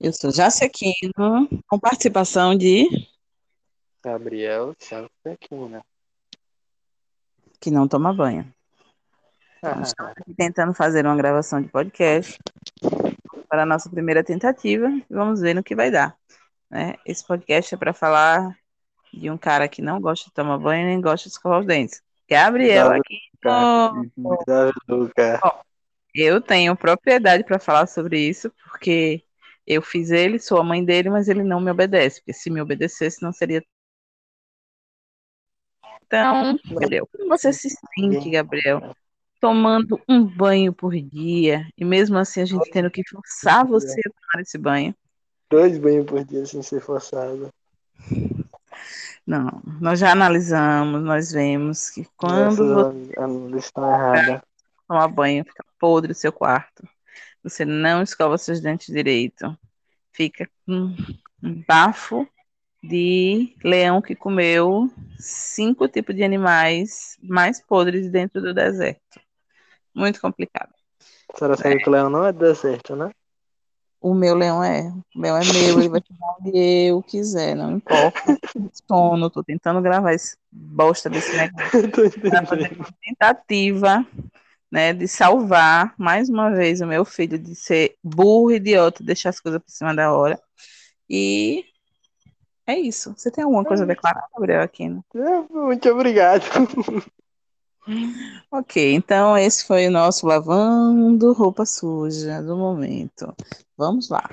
Eu sou Jacequino, com participação de. Gabriel Jacequina. que não toma banho. Estamos aqui tentando fazer uma gravação de podcast para a nossa primeira tentativa e vamos ver no que vai dar. né? Esse podcast é para falar de um cara que não gosta de tomar banho nem gosta de escovar os dentes. Gabriel aqui. Oh, Davi Luca. eu tenho propriedade para falar sobre isso, porque eu fiz ele, sou a mãe dele, mas ele não me obedece, porque se me obedecesse não seria. Então, Gabriel, como você se sente, Gabriel, tomando um banho por dia e mesmo assim a gente tendo que forçar você a tomar esse banho? Dois banhos por dia sem ser forçado. Não, nós já analisamos, nós vemos que quando você Essa análise está errada. toma banho, fica podre o seu quarto. Você não escova seus dentes direito. Fica com um bafo de leão que comeu cinco tipos de animais mais podres dentro do deserto. Muito complicado. A senhora sabe que o leão não é deserto, né? O meu leão é, o meu é meu, ele vai tomar onde eu quiser, não importa. Sono, tô tentando gravar esse bosta desse negócio. Uma tentativa, né, de salvar mais uma vez o meu filho de ser burro, idiota, deixar as coisas por cima da hora. E é isso. Você tem alguma coisa a declarar, Gabriel Aquino? É, Muito obrigado. Ok, então esse foi o nosso lavando roupa suja do momento. Vamos lá.